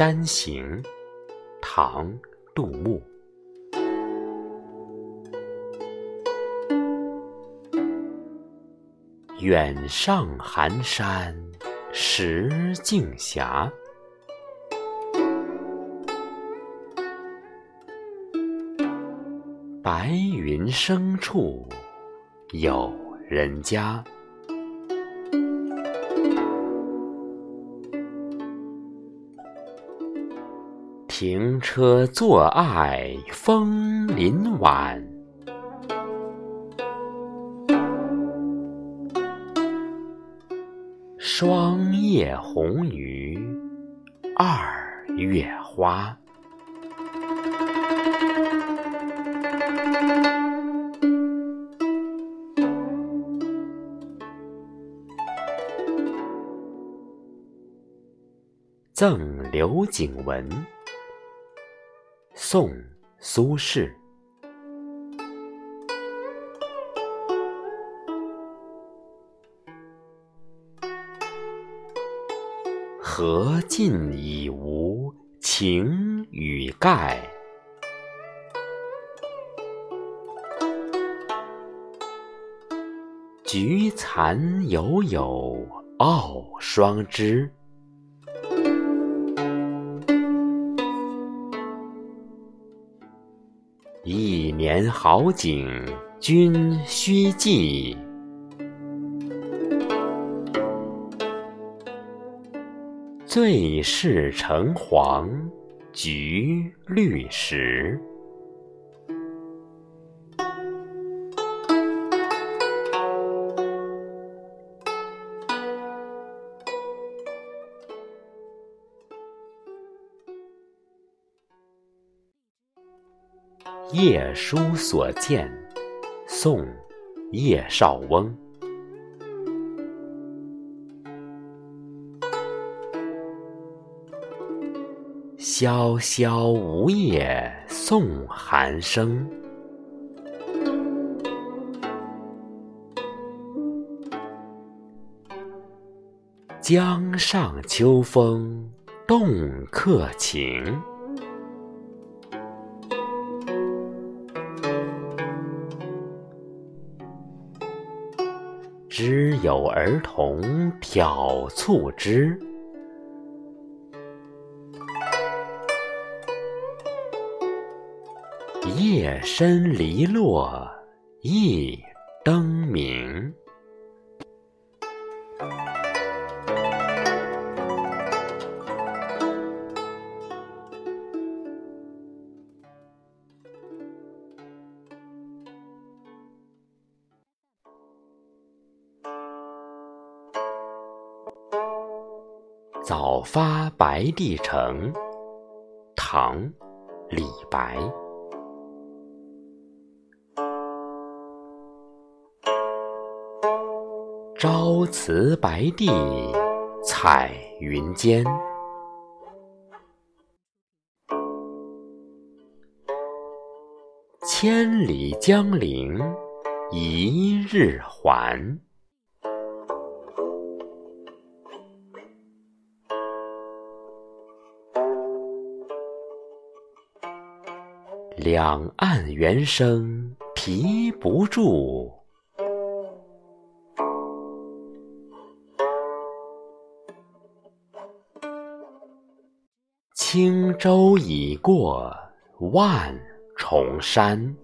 山行》唐·杜牧。远上寒山石径斜，白云生处有人家。停车坐爱枫林晚，霜叶红于二月花。赠刘景文。宋·苏轼。荷尽已无擎雨盖，菊残犹有傲霜枝。一年好景君须记，最是橙黄橘绿时。夜书所见，宋·叶绍翁。萧萧梧叶送寒声，江上秋风动客情。知有儿童挑促织，夜深篱落一灯明。早发白帝城，唐·李白。朝辞白帝彩云间，千里江陵一日还。两岸猿声啼不住，轻舟已过万重山。